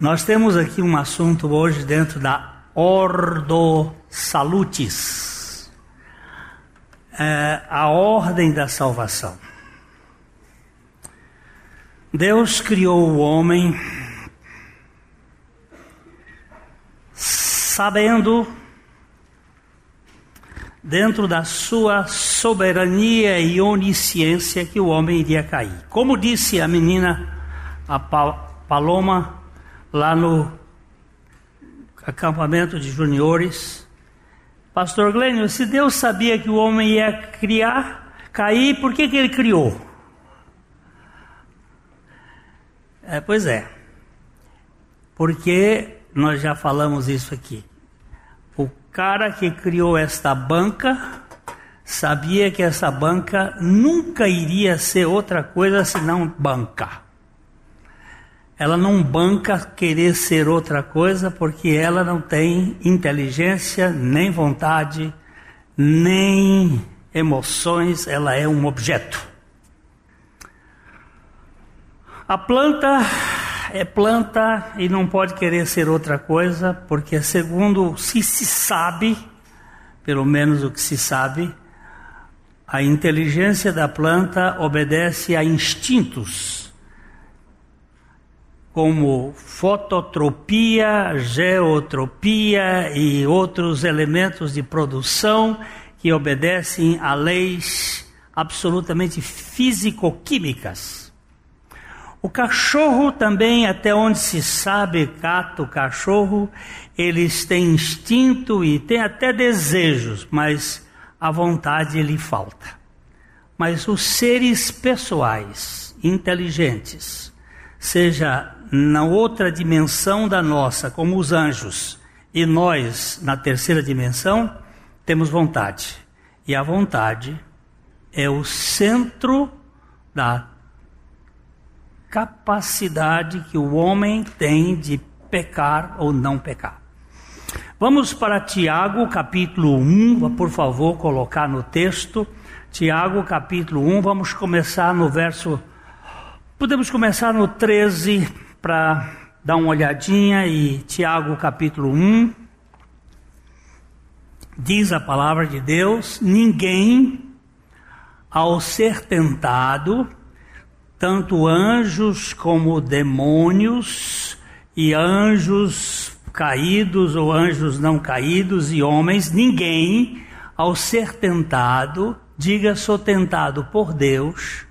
Nós temos aqui um assunto hoje dentro da Ordo Salutis, é a ordem da salvação. Deus criou o homem sabendo, dentro da sua soberania e onisciência, que o homem iria cair. Como disse a menina, a Paloma, lá no acampamento de juniores. Pastor Glênio, se Deus sabia que o homem ia criar, cair, por que, que ele criou? É, pois é, porque nós já falamos isso aqui. O cara que criou esta banca sabia que essa banca nunca iria ser outra coisa senão banca ela não banca querer ser outra coisa porque ela não tem inteligência, nem vontade, nem emoções, ela é um objeto. A planta é planta e não pode querer ser outra coisa, porque segundo se se sabe, pelo menos o que se sabe, a inteligência da planta obedece a instintos como fototropia, geotropia e outros elementos de produção que obedecem a leis absolutamente físico-químicas. O cachorro também, até onde se sabe, gato, cachorro, eles têm instinto e têm até desejos, mas a vontade lhe falta. Mas os seres pessoais, inteligentes, seja na outra dimensão da nossa, como os anjos, e nós, na terceira dimensão, temos vontade. E a vontade é o centro da capacidade que o homem tem de pecar ou não pecar. Vamos para Tiago, capítulo 1, por favor, colocar no texto. Tiago, capítulo 1, vamos começar no verso. Podemos começar no 13 para dar uma olhadinha e Tiago capítulo 1 diz a palavra de Deus: ninguém ao ser tentado, tanto anjos como demônios e anjos caídos ou anjos não caídos e homens, ninguém ao ser tentado, diga sou tentado por Deus,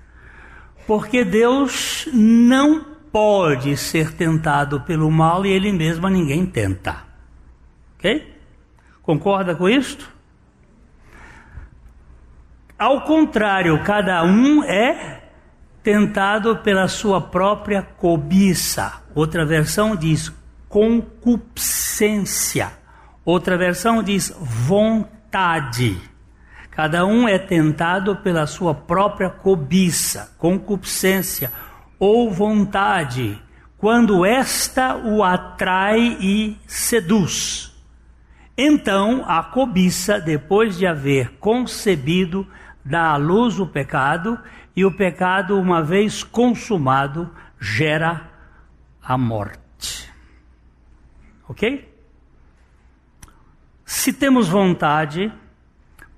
porque Deus não pode ser tentado pelo mal e ele mesmo a ninguém tenta. Ok? Concorda com isto? Ao contrário, cada um é tentado pela sua própria cobiça. Outra versão diz concupiscência. Outra versão diz vontade. Cada um é tentado pela sua própria cobiça, concupiscência ou vontade, quando esta o atrai e seduz. Então a cobiça, depois de haver concebido, dá à luz o pecado, e o pecado, uma vez consumado, gera a morte. Ok? Se temos vontade,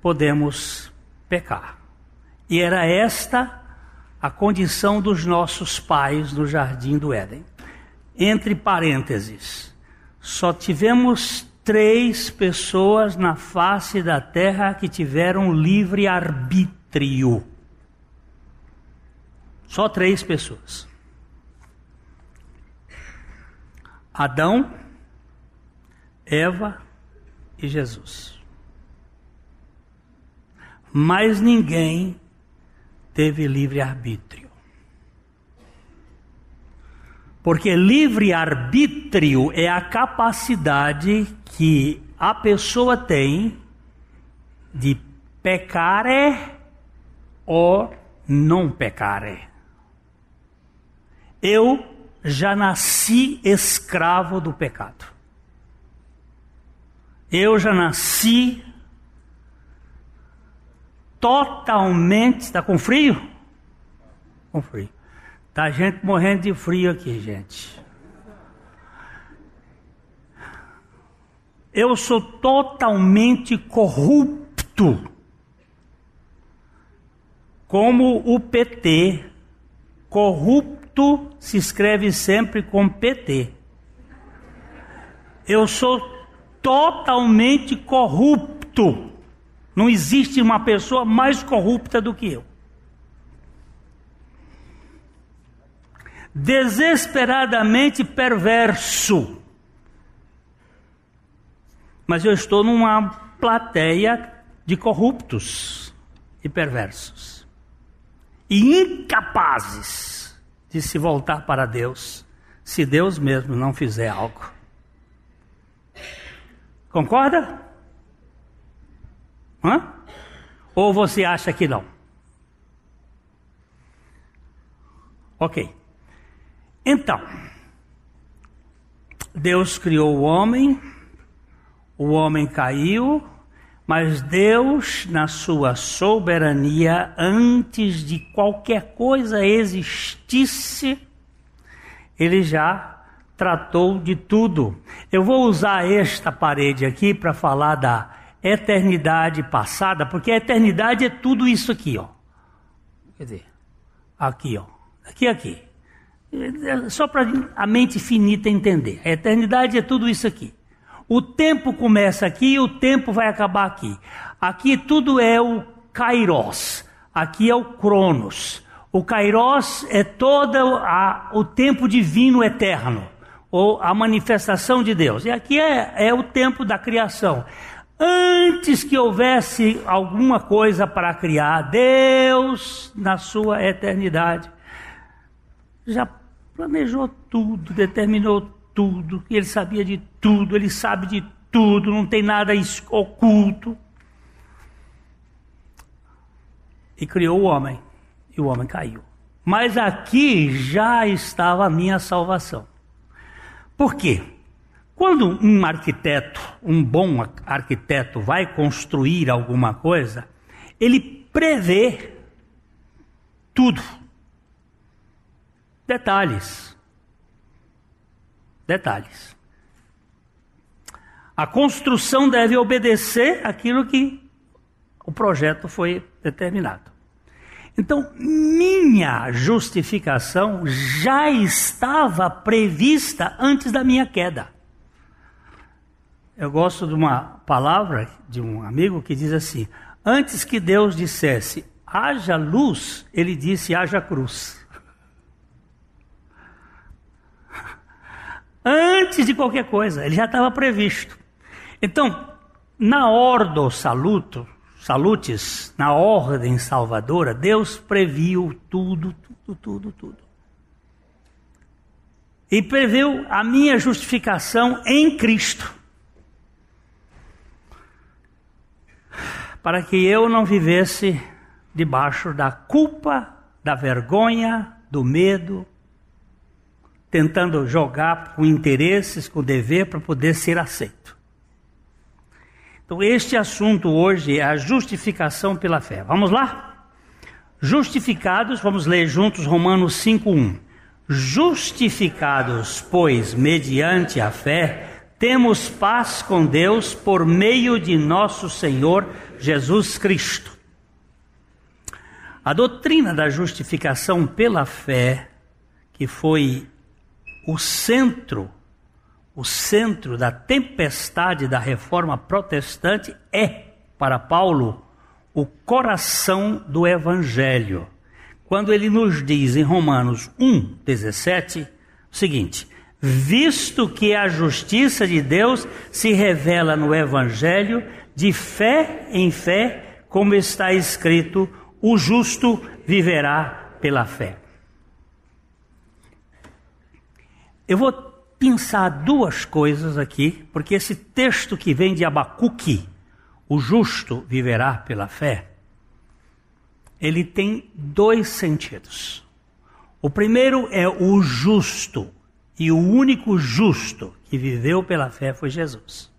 podemos pecar. E era esta a condição dos nossos pais no jardim do Éden. Entre parênteses, só tivemos três pessoas na face da terra que tiveram livre arbítrio. Só três pessoas: Adão, Eva e Jesus. Mais ninguém teve livre-arbítrio. Porque livre-arbítrio é a capacidade que a pessoa tem de pecare ou não pecare. Eu já nasci escravo do pecado. Eu já nasci totalmente. Está com frio? Com frio. Tá gente morrendo de frio aqui, gente. Eu sou totalmente corrupto. Como o PT, corrupto se escreve sempre com PT. Eu sou totalmente corrupto. Não existe uma pessoa mais corrupta do que eu. Desesperadamente perverso. Mas eu estou numa plateia de corruptos e perversos. E incapazes de se voltar para Deus, se Deus mesmo não fizer algo. Concorda? Hã? Ou você acha que não? Ok. Então, Deus criou o homem, o homem caiu, mas Deus, na sua soberania, antes de qualquer coisa existisse, ele já tratou de tudo. Eu vou usar esta parede aqui para falar da eternidade passada, porque a eternidade é tudo isso aqui, ó. Quer dizer, aqui, ó. Aqui, aqui. Só para a mente finita entender. A eternidade é tudo isso aqui. O tempo começa aqui e o tempo vai acabar aqui. Aqui tudo é o kairos. Aqui é o cronos. O kairos é todo a, o tempo divino eterno. Ou a manifestação de Deus. E aqui é, é o tempo da criação. Antes que houvesse alguma coisa para criar, Deus, na sua eternidade, já planejou tudo, determinou tudo, ele sabia de tudo, ele sabe de tudo, não tem nada oculto. E criou o homem, e o homem caiu. Mas aqui já estava a minha salvação. Por quê? Quando um arquiteto, um bom arquiteto, vai construir alguma coisa, ele prevê tudo. Detalhes. Detalhes. A construção deve obedecer aquilo que o projeto foi determinado. Então, minha justificação já estava prevista antes da minha queda. Eu gosto de uma palavra de um amigo que diz assim: Antes que Deus dissesse haja luz, ele disse haja cruz. Antes de qualquer coisa, ele já estava previsto. Então, na ordo saluto, salutes, na ordem salvadora, Deus previu tudo, tudo, tudo, tudo. E previu a minha justificação em Cristo. Para que eu não vivesse debaixo da culpa, da vergonha, do medo, tentando jogar com interesses, com dever para poder ser aceito. Então, este assunto hoje é a justificação pela fé. Vamos lá? Justificados, vamos ler juntos Romanos 5:1. Justificados, pois, mediante a fé, temos paz com Deus por meio de nosso Senhor Jesus Cristo. A doutrina da justificação pela fé, que foi o centro, o centro da tempestade da reforma protestante, é, para Paulo, o coração do Evangelho. Quando ele nos diz em Romanos 1,17 o seguinte: visto que a justiça de Deus se revela no Evangelho, de fé em fé, como está escrito: o justo viverá pela fé. Eu vou pensar duas coisas aqui, porque esse texto que vem de Abacuque, o justo viverá pela fé, ele tem dois sentidos. O primeiro é o justo, e o único justo que viveu pela fé foi Jesus.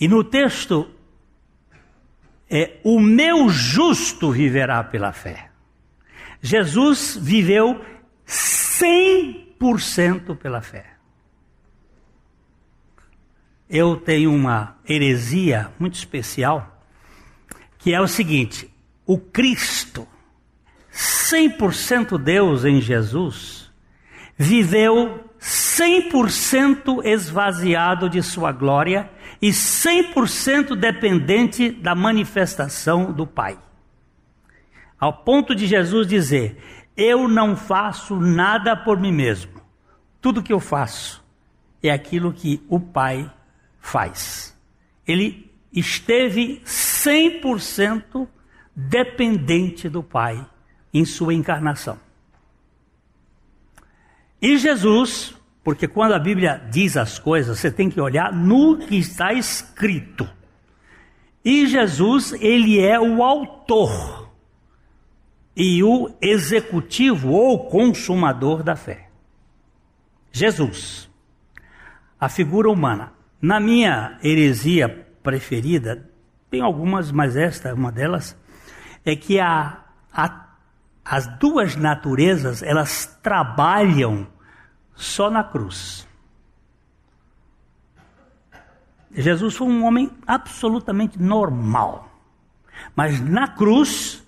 E no texto, é o meu justo viverá pela fé. Jesus viveu 100% pela fé. eu tenho uma heresia muito especial, que é o seguinte: o Cristo, 100% Deus em Jesus, viveu 100% esvaziado de sua glória e 100% dependente da manifestação do Pai. Ao ponto de Jesus dizer: Eu não faço nada por mim mesmo. Tudo que eu faço é aquilo que o Pai faz. Ele esteve 100% dependente do Pai em sua encarnação. E Jesus, porque quando a Bíblia diz as coisas, você tem que olhar no que está escrito. E Jesus, ele é o autor e o executivo ou consumador da fé. Jesus, a figura humana. Na minha heresia preferida, tem algumas, mas esta, uma delas, é que a, a, as duas naturezas, elas trabalham só na cruz. Jesus foi um homem absolutamente normal. Mas na cruz,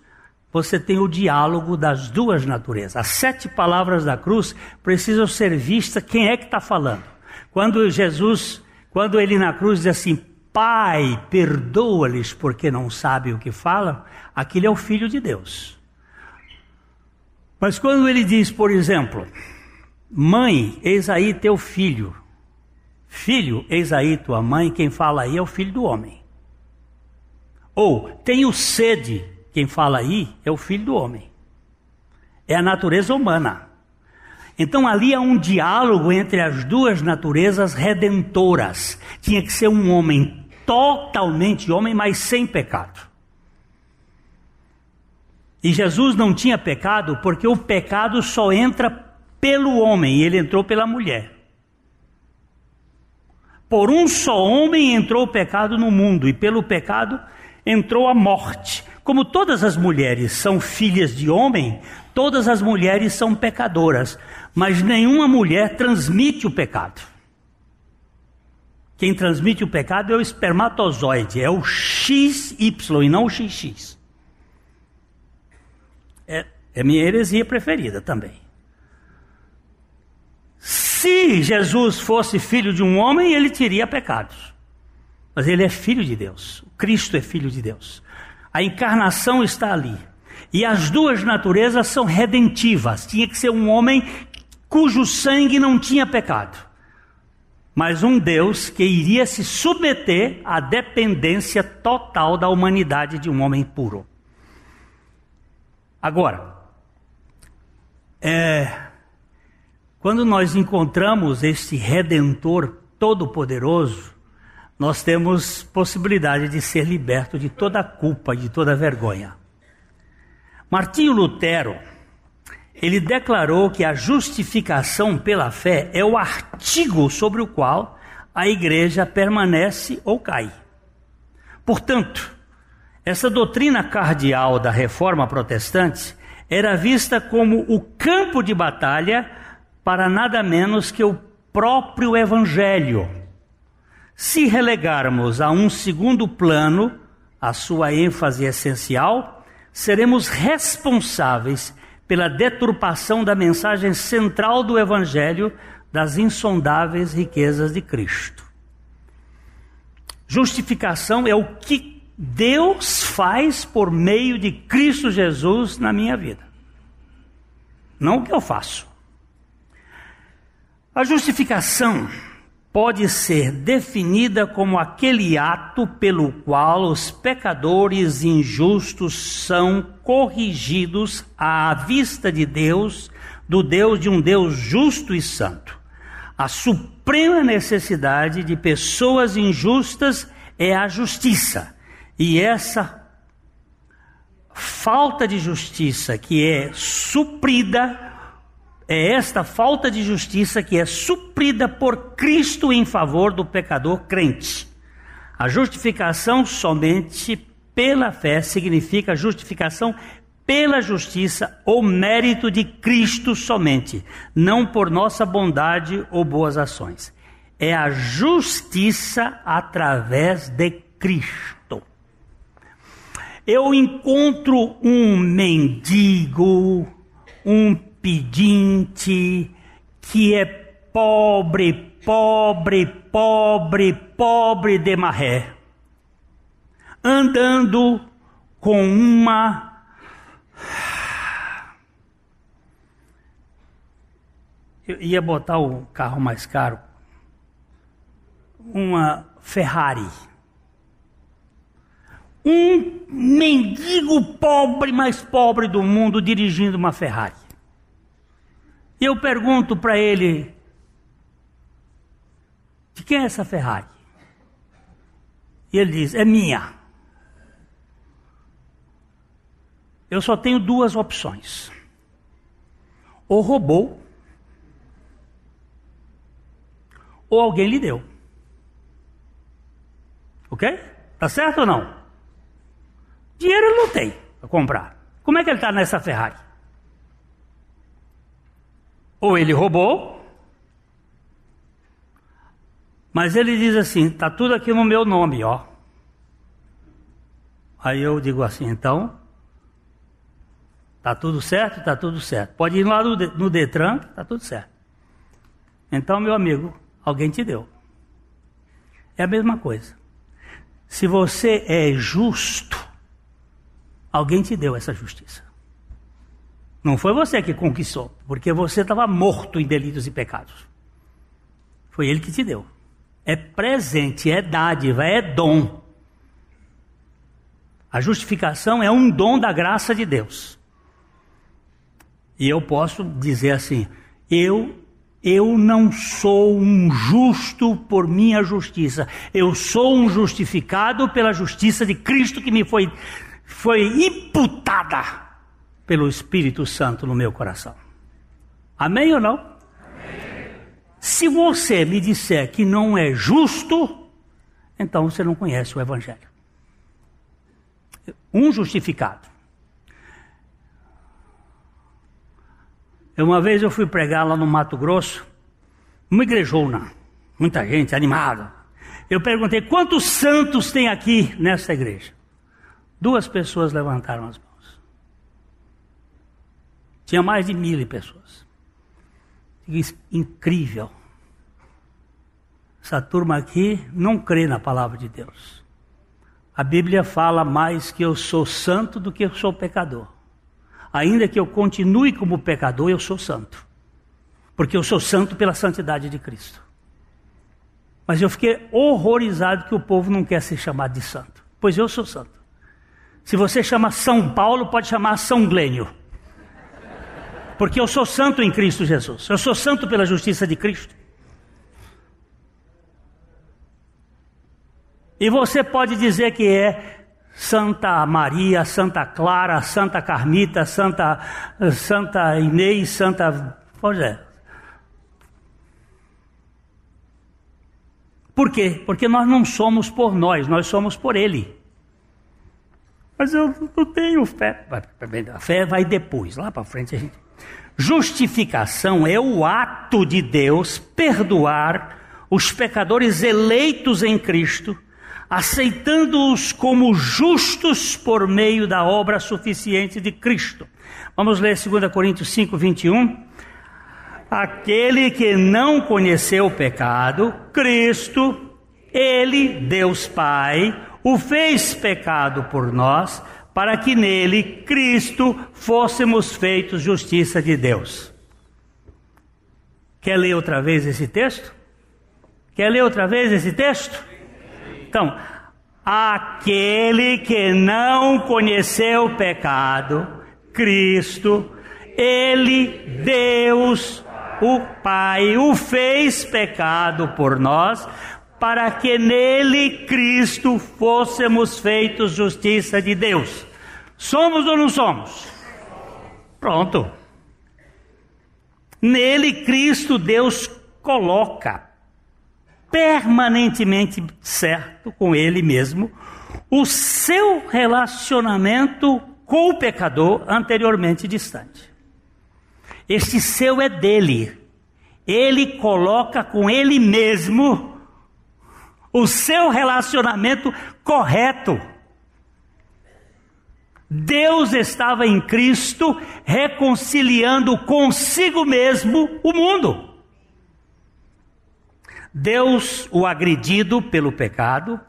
você tem o diálogo das duas naturezas. As sete palavras da cruz precisam ser vistas quem é que está falando. Quando Jesus quando ele na cruz diz assim: Pai, perdoa-lhes porque não sabem o que falam, aquele é o Filho de Deus. Mas quando ele diz, por exemplo, Mãe, eis aí teu filho. Filho, eis aí tua mãe, quem fala aí é o filho do homem. Ou, tenho sede, quem fala aí é o filho do homem. É a natureza humana. Então ali há um diálogo entre as duas naturezas redentoras. Tinha que ser um homem totalmente homem, mas sem pecado. E Jesus não tinha pecado porque o pecado só entra pelo homem ele entrou pela mulher. Por um só homem entrou o pecado no mundo e pelo pecado entrou a morte. Como todas as mulheres são filhas de homem, todas as mulheres são pecadoras mas nenhuma mulher transmite o pecado. Quem transmite o pecado é o espermatozoide, é o XY e não o XX. É, é minha heresia preferida também. Se Jesus fosse filho de um homem, ele teria pecados. Mas ele é filho de Deus. Cristo é filho de Deus. A encarnação está ali. E as duas naturezas são redentivas. Tinha que ser um homem cujo sangue não tinha pecado, mas um Deus que iria se submeter à dependência total da humanidade de um homem puro. Agora, é, quando nós encontramos este Redentor Todo-Poderoso, nós temos possibilidade de ser liberto de toda culpa, de toda vergonha. Martinho Lutero, ele declarou que a justificação pela fé é o artigo sobre o qual a igreja permanece ou cai. Portanto, essa doutrina cardeal da reforma protestante era vista como o campo de batalha para nada menos que o próprio evangelho. Se relegarmos a um segundo plano a sua ênfase essencial, seremos responsáveis pela deturpação da mensagem central do Evangelho das insondáveis riquezas de Cristo. Justificação é o que Deus faz por meio de Cristo Jesus na minha vida, não o que eu faço. A justificação pode ser definida como aquele ato pelo qual os pecadores injustos são corrigidos à vista de Deus, do Deus de um Deus justo e santo. A suprema necessidade de pessoas injustas é a justiça. E essa falta de justiça que é suprida é esta falta de justiça que é suprida por Cristo em favor do pecador crente. A justificação somente pela fé significa justificação pela justiça ou mérito de Cristo somente, não por nossa bondade ou boas ações. é a justiça através de Cristo. Eu encontro um mendigo, um pedinte, que é pobre, pobre, pobre, pobre de maré, andando com uma Eu ia botar o carro mais caro, uma Ferrari. Um mendigo pobre, mais pobre do mundo, dirigindo uma Ferrari. E eu pergunto para ele: de quem é essa Ferrari? E ele diz: é minha. Eu só tenho duas opções: ou roubou, ou alguém lhe deu. Ok? Tá certo ou não? Dinheiro ele não tem para comprar. Como é que ele está nessa Ferrari? Ou ele roubou, mas ele diz assim: está tudo aqui no meu nome, ó. Aí eu digo assim: então, Está tudo certo? Está tudo certo. Pode ir lá no, Detran, está tudo certo. Então, meu amigo, alguém te deu. É a mesma coisa. Se você é justo, alguém te deu essa justiça. Não foi você que conquistou, porque você estava morto em delitos e pecados. Foi ele que te deu. É presente, é dádiva, é dom. A justificação é um dom da graça de Deus. E eu posso dizer assim: eu eu não sou um justo por minha justiça. Eu sou um justificado pela justiça de Cristo que me foi foi imputada pelo Espírito Santo no meu coração. Amém ou não? Se você me disser que não é justo, então você não conhece o Evangelho. Um justificado. Uma vez eu fui pregar lá no Mato Grosso, uma igrejona, muita gente animada. Eu perguntei quantos santos tem aqui nessa igreja. Duas pessoas levantaram as mãos. Tinha mais de mil pessoas. Incrível. Essa turma aqui não crê na palavra de Deus. A Bíblia fala mais que eu sou santo do que eu sou pecador ainda que eu continue como pecador, eu sou santo. Porque eu sou santo pela santidade de Cristo. Mas eu fiquei horrorizado que o povo não quer ser chamado de santo. Pois eu sou santo. Se você chama São Paulo, pode chamar São Glênio. Porque eu sou santo em Cristo Jesus. Eu sou santo pela justiça de Cristo. E você pode dizer que é Santa Maria, Santa Clara, Santa Carmita, Santa, Santa Inês, Santa. Pois é. Por quê? Porque nós não somos por nós, nós somos por Ele. Mas eu não tenho fé. A fé vai depois, lá para frente a gente. Justificação é o ato de Deus perdoar os pecadores eleitos em Cristo aceitando-os como justos por meio da obra suficiente de Cristo. Vamos ler 2 Coríntios 5, 21. Aquele que não conheceu o pecado, Cristo, Ele, Deus Pai, o fez pecado por nós, para que nele, Cristo, fôssemos feitos justiça de Deus. Quer ler outra vez esse texto? Quer ler outra vez esse texto? Então, aquele que não conheceu o pecado, Cristo, ele, Deus, o Pai, o fez pecado por nós, para que nele, Cristo, fôssemos feitos justiça de Deus. Somos ou não somos? Pronto. Nele, Cristo, Deus coloca permanentemente certo com ele mesmo o seu relacionamento com o pecador anteriormente distante. Este seu é dele. ele coloca com ele mesmo o seu relacionamento correto. Deus estava em Cristo reconciliando consigo mesmo o mundo. Deus, o agredido pelo pecado,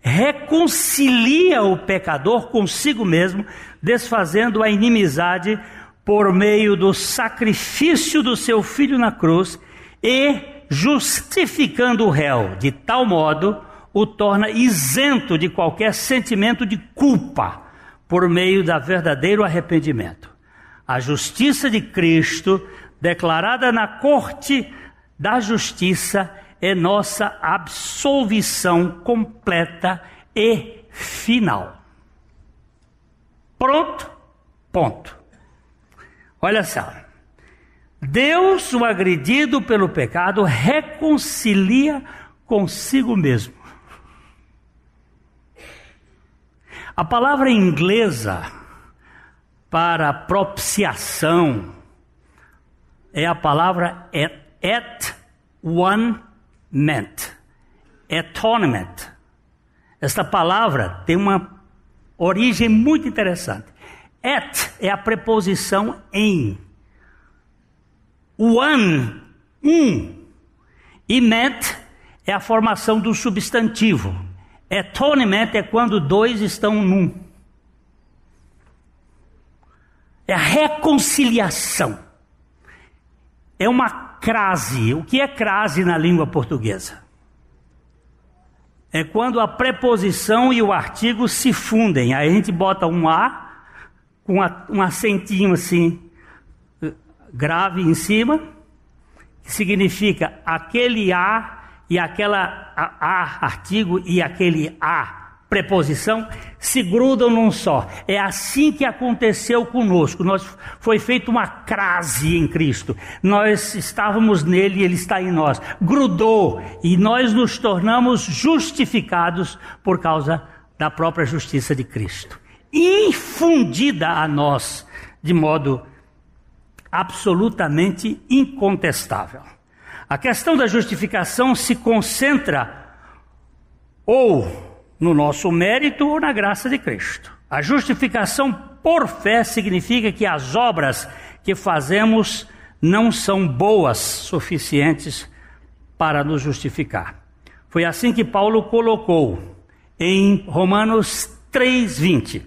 reconcilia o pecador consigo mesmo, desfazendo a inimizade por meio do sacrifício do seu filho na cruz e justificando o réu, de tal modo o torna isento de qualquer sentimento de culpa por meio da verdadeiro arrependimento. A justiça de Cristo, declarada na corte da justiça, é nossa absolvição completa e final. Pronto? Ponto. Olha só. Deus, o agredido pelo pecado, reconcilia consigo mesmo. A palavra inglesa para propiciação é a palavra at, one atonement. Esta palavra tem uma origem muito interessante. At é a preposição em. One, um. E meant é a formação do substantivo. Atonement é quando dois estão num. É a reconciliação. É uma crase. O que é crase na língua portuguesa? É quando a preposição e o artigo se fundem. Aí a gente bota um A com um acentinho assim grave em cima, que significa aquele A e aquela A, a artigo e aquele A preposição se grudam num só. É assim que aconteceu conosco. Nós foi feita uma crase em Cristo. Nós estávamos nele e ele está em nós. Grudou e nós nos tornamos justificados por causa da própria justiça de Cristo, infundida a nós de modo absolutamente incontestável. A questão da justificação se concentra ou no nosso mérito ou na graça de Cristo. A justificação por fé significa que as obras que fazemos não são boas suficientes para nos justificar. Foi assim que Paulo colocou em Romanos 3:20.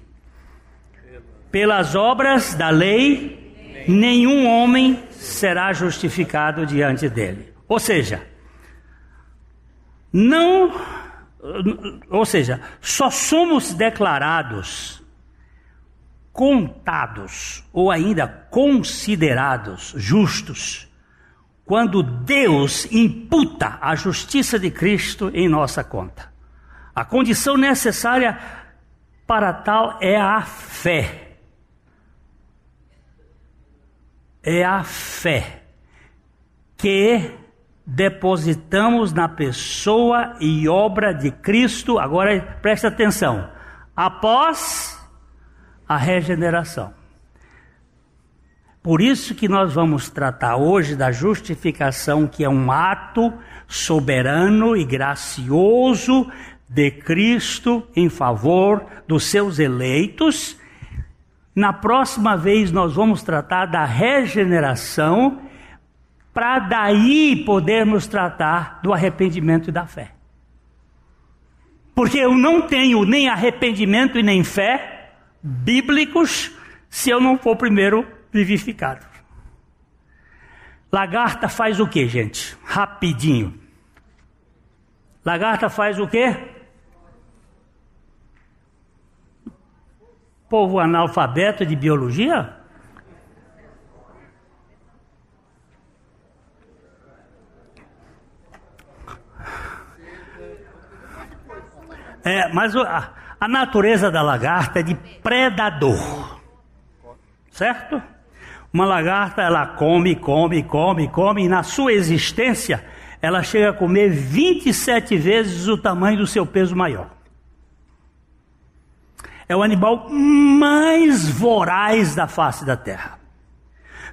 Pelas obras da lei, nenhum homem será justificado diante dele. Ou seja, não ou seja, só somos declarados contados ou ainda considerados justos quando Deus imputa a justiça de Cristo em nossa conta. A condição necessária para tal é a fé. É a fé que depositamos na pessoa e obra de Cristo, agora presta atenção, após a regeneração. Por isso que nós vamos tratar hoje da justificação, que é um ato soberano e gracioso de Cristo em favor dos seus eleitos. Na próxima vez nós vamos tratar da regeneração para daí podermos tratar do arrependimento e da fé. Porque eu não tenho nem arrependimento e nem fé bíblicos se eu não for primeiro vivificado. Lagarta faz o que, gente? Rapidinho. Lagarta faz o que? Povo analfabeto de biologia? É, mas a, a natureza da lagarta é de predador. Certo? Uma lagarta, ela come, come, come, come, e na sua existência, ela chega a comer 27 vezes o tamanho do seu peso maior. É o animal mais voraz da face da terra.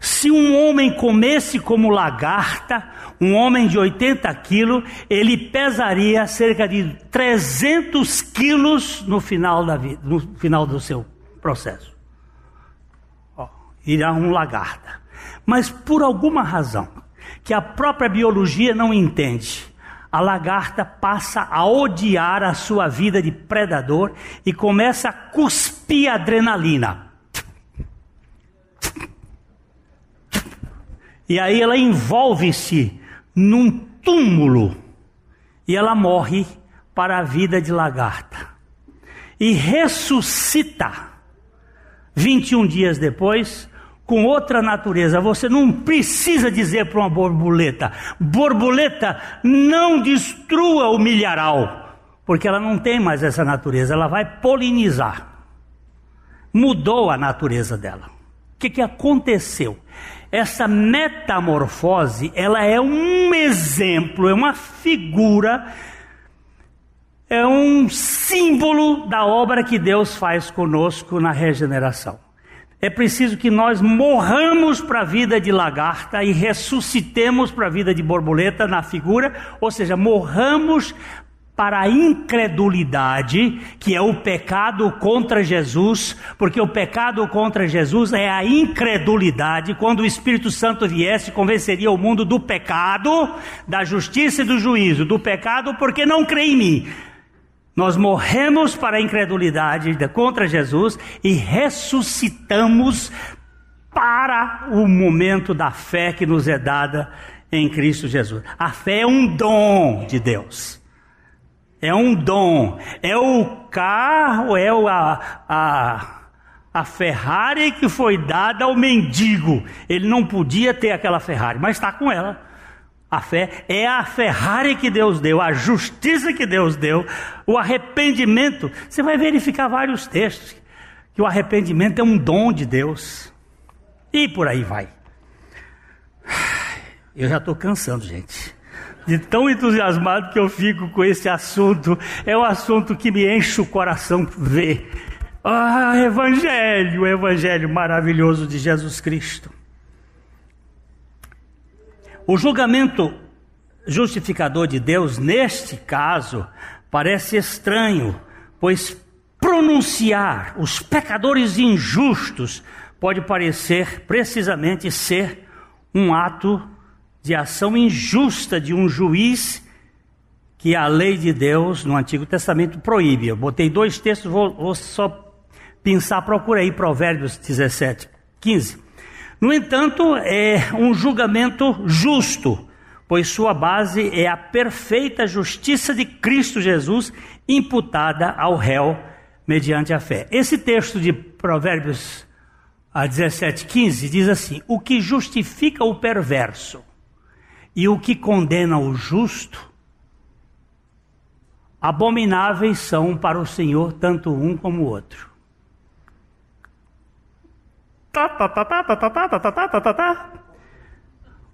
Se um homem comesse como lagarta, um homem de 80 quilos, ele pesaria cerca de 300 quilos no final, da vida, no final do seu processo. Ó, irá um lagarta. Mas por alguma razão, que a própria biologia não entende, a lagarta passa a odiar a sua vida de predador e começa a cuspir adrenalina. E aí ela envolve-se num túmulo e ela morre para a vida de lagarta. E ressuscita 21 dias depois com outra natureza. Você não precisa dizer para uma borboleta: borboleta, não destrua o milharal, porque ela não tem mais essa natureza, ela vai polinizar. Mudou a natureza dela. O que, que aconteceu? Essa metamorfose, ela é um exemplo, é uma figura, é um símbolo da obra que Deus faz conosco na regeneração. É preciso que nós morramos para a vida de lagarta e ressuscitemos para a vida de borboleta na figura, ou seja, morramos para a incredulidade, que é o pecado contra Jesus, porque o pecado contra Jesus é a incredulidade. Quando o Espírito Santo viesse, convenceria o mundo do pecado, da justiça e do juízo. Do pecado, porque não crê em mim. Nós morremos para a incredulidade contra Jesus e ressuscitamos para o momento da fé que nos é dada em Cristo Jesus. A fé é um dom de Deus. É um dom. É o carro, é a, a, a Ferrari que foi dada ao mendigo. Ele não podia ter aquela Ferrari, mas está com ela. A fé é a Ferrari que Deus deu, a justiça que Deus deu, o arrependimento. Você vai verificar vários textos que o arrependimento é um dom de Deus. E por aí vai. Eu já estou cansando, gente. De tão entusiasmado que eu fico com esse assunto. É um assunto que me enche o coração ver. Ah, Evangelho, Evangelho maravilhoso de Jesus Cristo. O julgamento justificador de Deus, neste caso, parece estranho, pois pronunciar os pecadores injustos pode parecer precisamente ser um ato de ação injusta de um juiz que a lei de Deus no Antigo Testamento proíbe. Eu botei dois textos, vou, vou só pensar, procura aí Provérbios 17, 15. No entanto, é um julgamento justo, pois sua base é a perfeita justiça de Cristo Jesus imputada ao réu mediante a fé. Esse texto de Provérbios 17, 15 diz assim: O que justifica o perverso e o que condena o justo, abomináveis são para o Senhor tanto um como o outro. Tá, tá, tá, tá, tá, tá, tá, tá, tá, tá, tá, tá.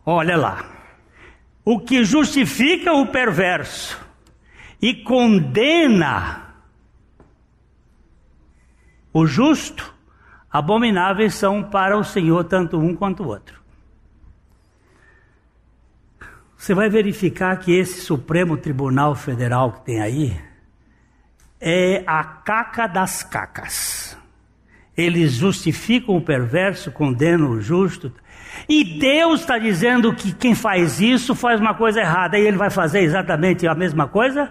Olha lá. O que justifica o perverso e condena o justo, abomináveis são para o Senhor tanto um quanto o outro. Você vai verificar que esse Supremo Tribunal Federal que tem aí é a caca das cacas. Eles justificam o perverso, condenam o justo. E Deus está dizendo que quem faz isso faz uma coisa errada. E ele vai fazer exatamente a mesma coisa?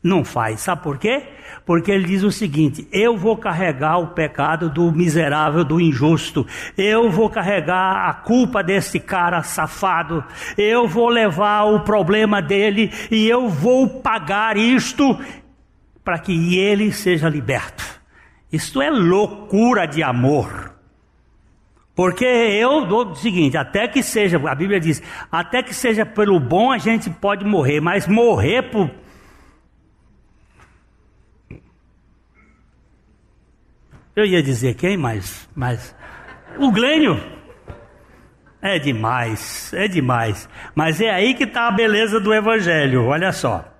Não faz. Sabe por quê? Porque ele diz o seguinte: eu vou carregar o pecado do miserável, do injusto. Eu vou carregar a culpa desse cara safado. Eu vou levar o problema dele e eu vou pagar isto para que ele seja liberto. Isto é loucura de amor. Porque eu dou o seguinte, até que seja, a Bíblia diz, até que seja pelo bom a gente pode morrer, mas morrer por. Eu ia dizer quem, mas. mas o Glênio. É demais, é demais. Mas é aí que está a beleza do Evangelho, olha só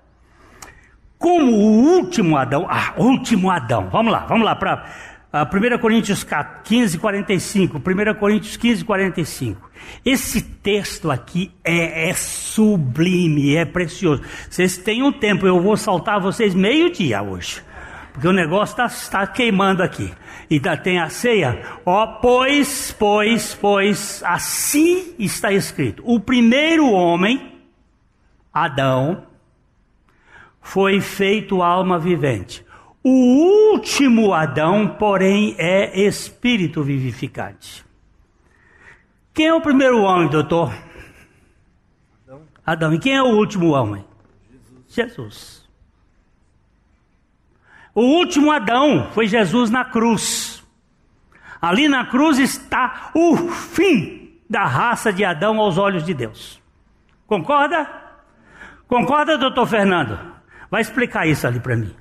como o último Adão, ah, último Adão, vamos lá, vamos lá, para 1 Coríntios 15, 45. 1 Coríntios 15, 45. Esse texto aqui é, é sublime, é precioso. Vocês têm um tempo, eu vou saltar vocês meio-dia hoje. Porque o negócio está tá queimando aqui. E tá, tem a ceia. Ó, pois, pois, pois, assim está escrito. O primeiro homem, Adão, foi feito alma vivente. O último Adão, porém, é espírito vivificante. Quem é o primeiro homem, doutor? Adão. Adão. E quem é o último homem? Jesus. Jesus. O último Adão foi Jesus na cruz. Ali na cruz está o fim da raça de Adão aos olhos de Deus. Concorda? Concorda, doutor Fernando? Vai explicar isso ali para mim.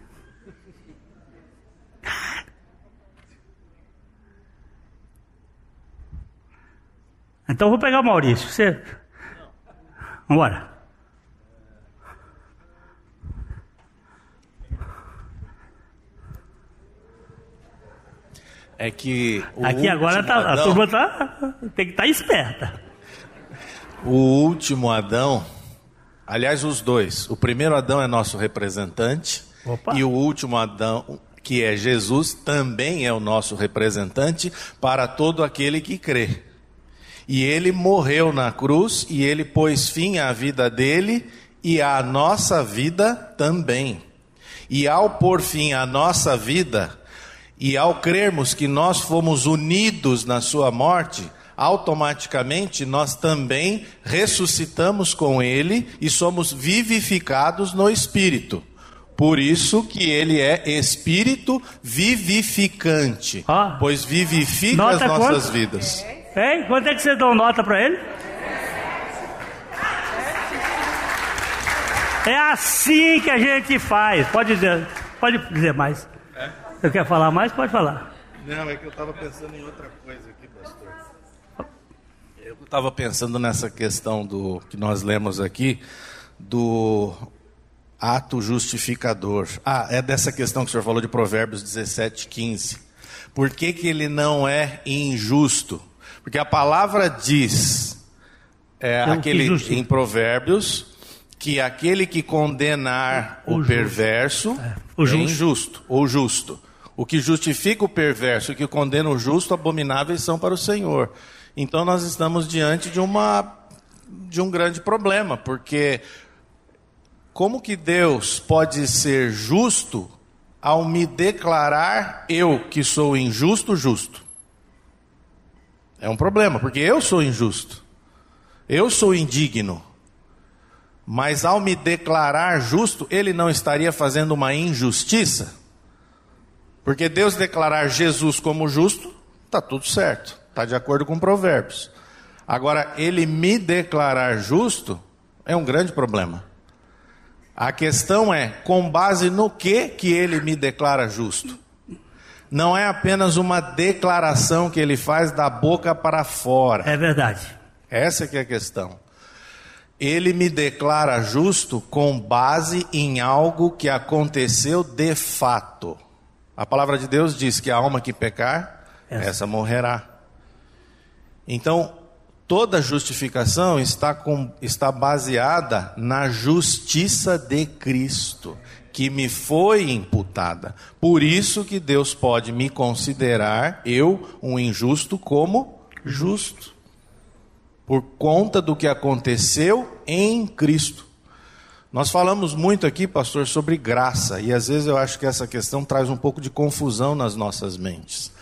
Então vou pegar o Maurício. Você. Vamos embora. é que. Aqui agora tá, Adão, a turma tá, tem que estar tá esperta. O último Adão, aliás, os dois. O primeiro Adão é nosso representante. Opa. E o último Adão, que é Jesus, também é o nosso representante para todo aquele que crê. E ele morreu na cruz e ele pôs fim à vida dele e à nossa vida também. E ao pôr fim à nossa vida, e ao crermos que nós fomos unidos na sua morte, automaticamente nós também ressuscitamos com ele e somos vivificados no espírito. Por isso que ele é espírito vivificante, ah, pois vivifica as nossas quanto? vidas. Hein? Quanto é que você dá nota para ele? É assim que a gente faz. Pode dizer, pode dizer mais. Você quer falar mais? Pode falar. Não, é que eu estava pensando em outra coisa. Eu estava pensando nessa questão do que nós lemos aqui, do ato justificador. Ah, é dessa questão que o senhor falou de Provérbios 17, 15. Por que, que ele não é injusto? Porque a palavra diz, é, aquele em Provérbios, que aquele que condenar o, o perverso é, o é injusto ou justo. O que justifica o perverso e que condena o justo, abomináveis são para o Senhor. Então nós estamos diante de uma de um grande problema, porque como que Deus pode ser justo ao me declarar eu que sou injusto, justo? É um problema, porque eu sou injusto. Eu sou indigno. Mas ao me declarar justo, ele não estaria fazendo uma injustiça? Porque Deus declarar Jesus como justo, está tudo certo, está de acordo com Provérbios. Agora, ele me declarar justo é um grande problema. A questão é com base no que que ele me declara justo. Não é apenas uma declaração que ele faz da boca para fora. É verdade. Essa que é a questão. Ele me declara justo com base em algo que aconteceu de fato. A palavra de Deus diz que a alma que pecar, essa, essa morrerá. Então, toda justificação está, com, está baseada na justiça de Cristo, que me foi imputada. Por isso que Deus pode me considerar, eu, um injusto, como justo. Por conta do que aconteceu em Cristo. Nós falamos muito aqui, pastor, sobre graça, e às vezes eu acho que essa questão traz um pouco de confusão nas nossas mentes.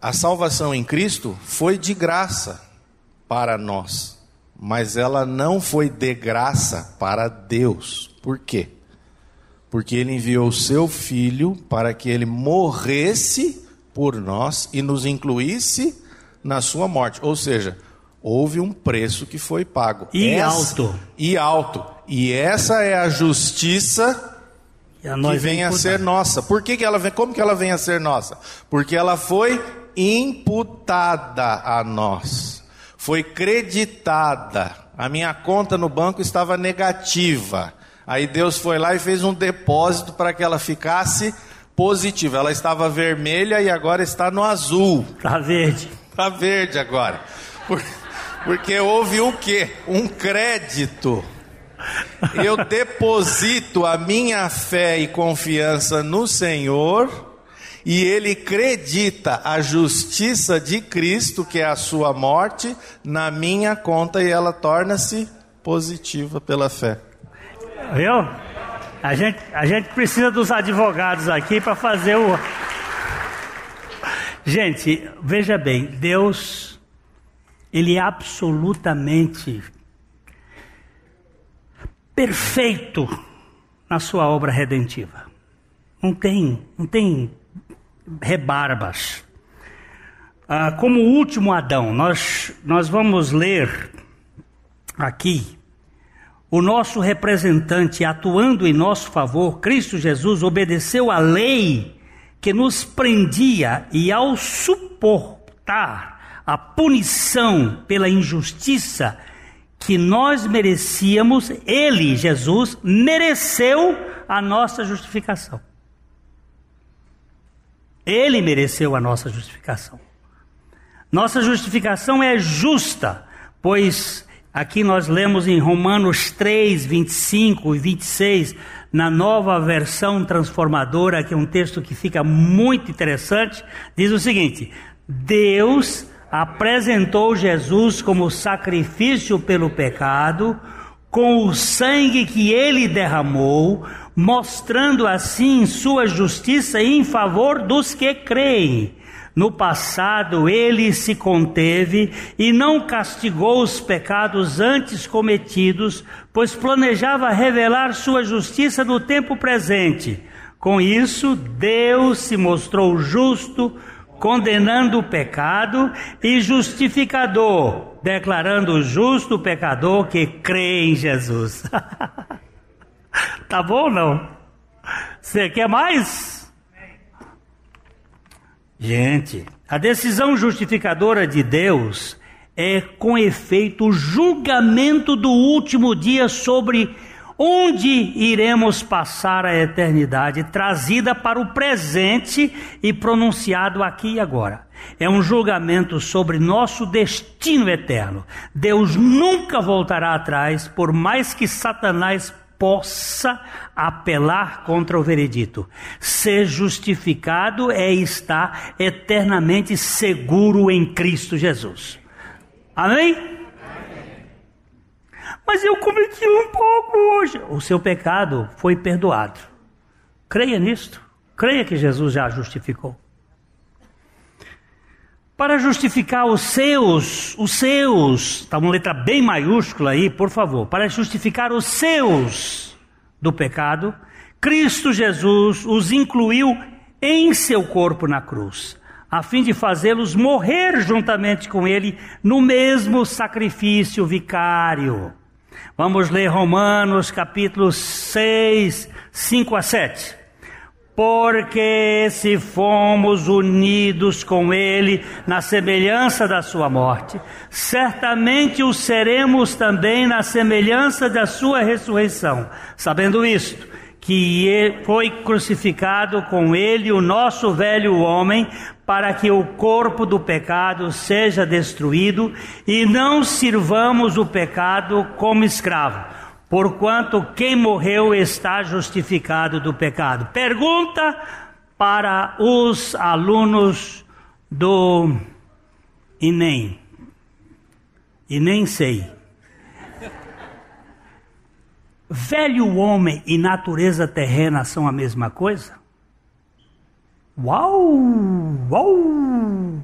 A salvação em Cristo foi de graça para nós, mas ela não foi de graça para Deus. Por quê? Porque ele enviou o seu filho para que ele morresse por nós e nos incluísse na sua morte. Ou seja, houve um preço que foi pago. E Essa, alto. E alto. E essa é a justiça que vem a ser nossa. Por que, que ela vem? Como que ela vem a ser nossa? Porque ela foi imputada a nós. Foi creditada. A minha conta no banco estava negativa. Aí Deus foi lá e fez um depósito para que ela ficasse positiva. Ela estava vermelha e agora está no azul. Está verde. Está verde agora. Porque houve o quê? Um crédito. Eu deposito a minha fé e confiança no Senhor e ele acredita a justiça de Cristo, que é a sua morte, na minha conta e ela torna-se positiva pela fé. Viu? A gente, a gente precisa dos advogados aqui para fazer o. Gente, veja bem, Deus, Ele é absolutamente perfeito na sua obra redentiva. Não tem, não tem rebarbas. Ah, como último Adão, nós, nós vamos ler aqui o nosso representante atuando em nosso favor, Cristo Jesus, obedeceu à lei que nos prendia e, ao suportar a punição pela injustiça que nós merecíamos, ele, Jesus, mereceu a nossa justificação. Ele mereceu a nossa justificação. Nossa justificação é justa, pois aqui nós lemos em Romanos 3, 25 e 26, na nova versão transformadora, que é um texto que fica muito interessante, diz o seguinte: Deus apresentou Jesus como sacrifício pelo pecado, com o sangue que ele derramou, mostrando assim sua justiça em favor dos que creem. No passado ele se conteve e não castigou os pecados antes cometidos, pois planejava revelar sua justiça no tempo presente. Com isso, Deus se mostrou justo, condenando o pecado, e justificador, declarando justo o pecador que crê em Jesus. Tá bom ou não? Você quer mais? Gente, a decisão justificadora de Deus é com efeito o julgamento do último dia sobre onde iremos passar a eternidade, trazida para o presente e pronunciado aqui e agora. É um julgamento sobre nosso destino eterno. Deus nunca voltará atrás, por mais que Satanás possa apelar contra o veredito. Ser justificado é estar eternamente seguro em Cristo Jesus. Amém? Mas eu cometi um pouco hoje. O seu pecado foi perdoado. Creia nisto. Creia que Jesus já justificou. Para justificar os seus, os seus, está uma letra bem maiúscula aí, por favor. Para justificar os seus do pecado, Cristo Jesus os incluiu em seu corpo na cruz, a fim de fazê-los morrer juntamente com ele no mesmo sacrifício vicário. Vamos ler Romanos capítulo 6, 5 a 7. Porque se fomos unidos com Ele na semelhança da Sua morte, certamente o seremos também na semelhança da Sua ressurreição. Sabendo isto, que foi crucificado com Ele o nosso velho homem, para que o corpo do pecado seja destruído e não sirvamos o pecado como escravo porquanto quem morreu está justificado do pecado. Pergunta para os alunos do INEM. E nem sei. Velho homem e natureza terrena são a mesma coisa? Uau! Uau!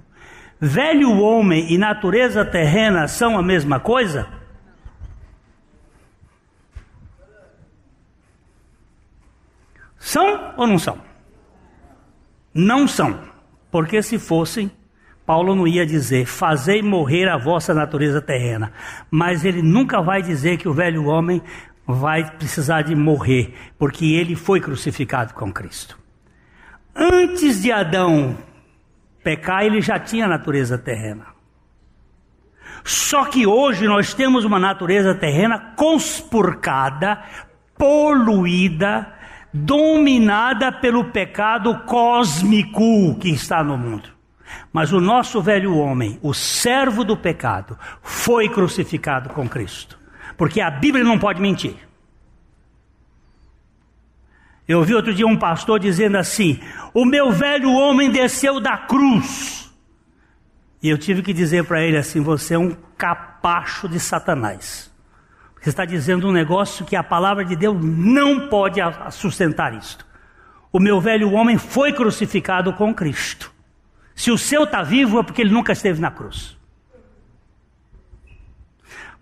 Velho homem e natureza terrena são a mesma coisa? São ou não são? Não são. Porque se fossem, Paulo não ia dizer, fazei morrer a vossa natureza terrena. Mas ele nunca vai dizer que o velho homem vai precisar de morrer, porque ele foi crucificado com Cristo. Antes de Adão pecar, ele já tinha natureza terrena. Só que hoje nós temos uma natureza terrena conspurcada, poluída, dominada pelo pecado cósmico que está no mundo. Mas o nosso velho homem, o servo do pecado, foi crucificado com Cristo. Porque a Bíblia não pode mentir. Eu ouvi outro dia um pastor dizendo assim: O meu velho homem desceu da cruz. E eu tive que dizer para ele assim: Você é um capacho de Satanás. Você está dizendo um negócio que a palavra de Deus não pode sustentar isto. O meu velho homem foi crucificado com Cristo. Se o seu está vivo é porque ele nunca esteve na cruz.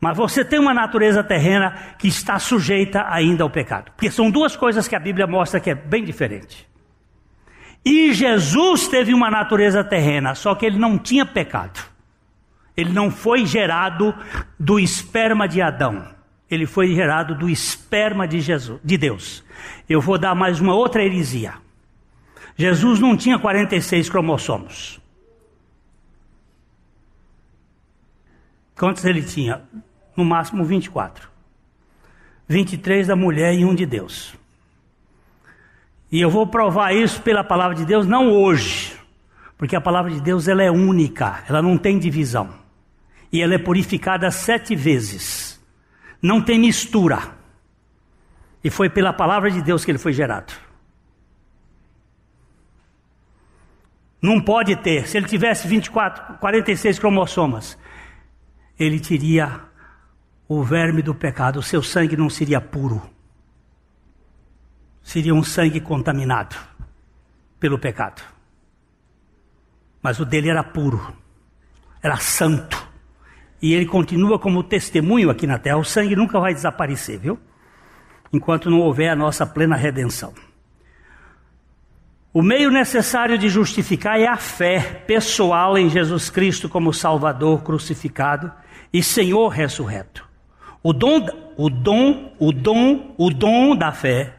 Mas você tem uma natureza terrena que está sujeita ainda ao pecado. Porque são duas coisas que a Bíblia mostra que é bem diferente. E Jesus teve uma natureza terrena, só que ele não tinha pecado. Ele não foi gerado do esperma de Adão ele foi gerado do esperma de Jesus, de Deus. Eu vou dar mais uma outra heresia. Jesus não tinha 46 cromossomos. Quantos ele tinha? No máximo 24. 23 da mulher e um de Deus. E eu vou provar isso pela palavra de Deus, não hoje, porque a palavra de Deus ela é única, ela não tem divisão. E ela é purificada sete vezes não tem mistura. E foi pela palavra de Deus que ele foi gerado. Não pode ter. Se ele tivesse 24, 46 cromossomas, ele teria o verme do pecado. O seu sangue não seria puro. Seria um sangue contaminado pelo pecado. Mas o dele era puro. Era santo e ele continua como testemunho aqui na terra. O sangue nunca vai desaparecer, viu? Enquanto não houver a nossa plena redenção. O meio necessário de justificar é a fé pessoal em Jesus Cristo como Salvador crucificado e Senhor ressurreto. O dom, o dom, o dom, o dom da fé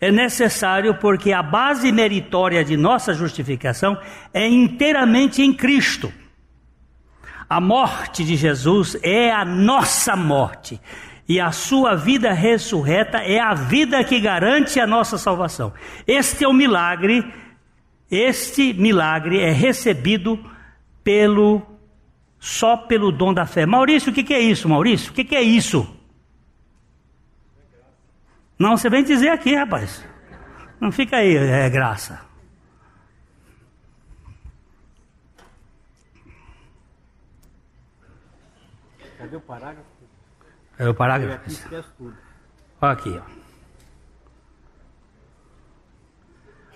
é necessário porque a base meritória de nossa justificação é inteiramente em Cristo. A morte de Jesus é a nossa morte. E a sua vida ressurreta é a vida que garante a nossa salvação. Este é o milagre, este milagre é recebido pelo só pelo dom da fé. Maurício, o que, que é isso, Maurício? O que, que é isso? Não, você vem dizer aqui, rapaz. Não fica aí, é graça. Cadê o parágrafo? É o parágrafo. Aqui esquece tudo. Olha aqui, ó.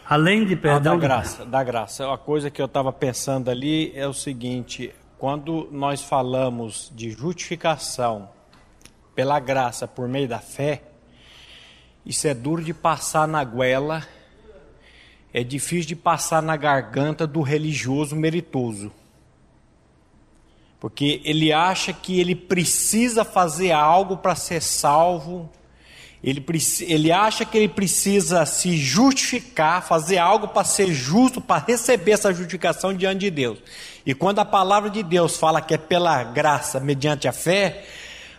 Além de perdão. Ah, da graça, da graça. A coisa que eu estava pensando ali é o seguinte: quando nós falamos de justificação pela graça por meio da fé, isso é duro de passar na goela, é difícil de passar na garganta do religioso meritoso porque ele acha que ele precisa fazer algo para ser salvo, ele, ele acha que ele precisa se justificar, fazer algo para ser justo, para receber essa justificação diante de Deus. E quando a palavra de Deus fala que é pela graça, mediante a fé,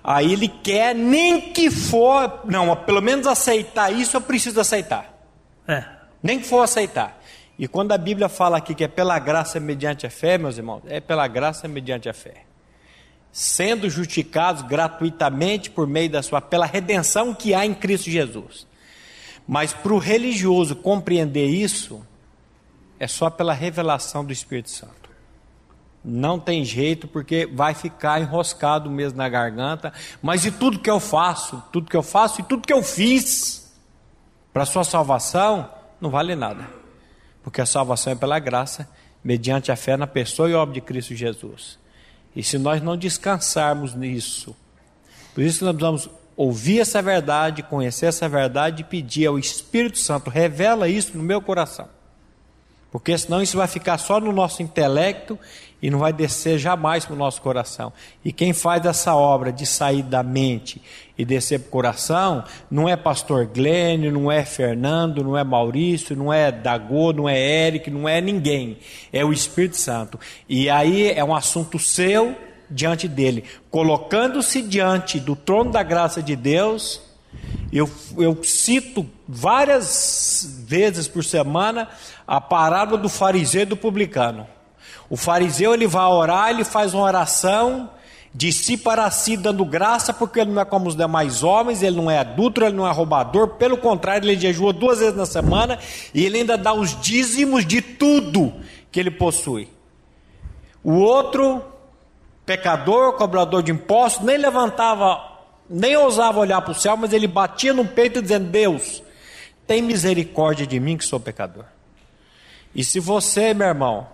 aí ele quer nem que for, não, pelo menos aceitar isso eu preciso aceitar. É. Nem que for aceitar. E quando a Bíblia fala aqui que é pela graça mediante a fé, meus irmãos, é pela graça mediante a fé. Sendo justificados gratuitamente por meio da sua, pela redenção que há em Cristo Jesus. Mas para o religioso compreender isso, é só pela revelação do Espírito Santo. Não tem jeito, porque vai ficar enroscado mesmo na garganta. Mas e tudo que eu faço, tudo que eu faço e tudo que eu fiz para a sua salvação, não vale nada porque a salvação é pela graça, mediante a fé na pessoa e obra de Cristo Jesus. E se nós não descansarmos nisso, por isso que nós precisamos ouvir essa verdade, conhecer essa verdade e pedir ao Espírito Santo, revela isso no meu coração. Porque senão isso vai ficar só no nosso intelecto e não vai descer jamais para o nosso coração. E quem faz essa obra de sair da mente e descer para o coração, não é pastor Glênio, não é Fernando, não é Maurício, não é Dagô, não é Eric, não é ninguém. É o Espírito Santo. E aí é um assunto seu diante dele, colocando-se diante do trono da graça de Deus Eu, eu cito várias vezes por semana a parábola do fariseu e do publicano. O fariseu ele vai orar, ele faz uma oração de si para si, dando graça, porque ele não é como os demais homens, ele não é adulto, ele não é roubador, pelo contrário, ele jejua duas vezes na semana e ele ainda dá os dízimos de tudo que ele possui. O outro, pecador, cobrador de impostos, nem levantava, nem ousava olhar para o céu, mas ele batia no peito dizendo: Deus, tem misericórdia de mim que sou pecador. E se você, meu irmão,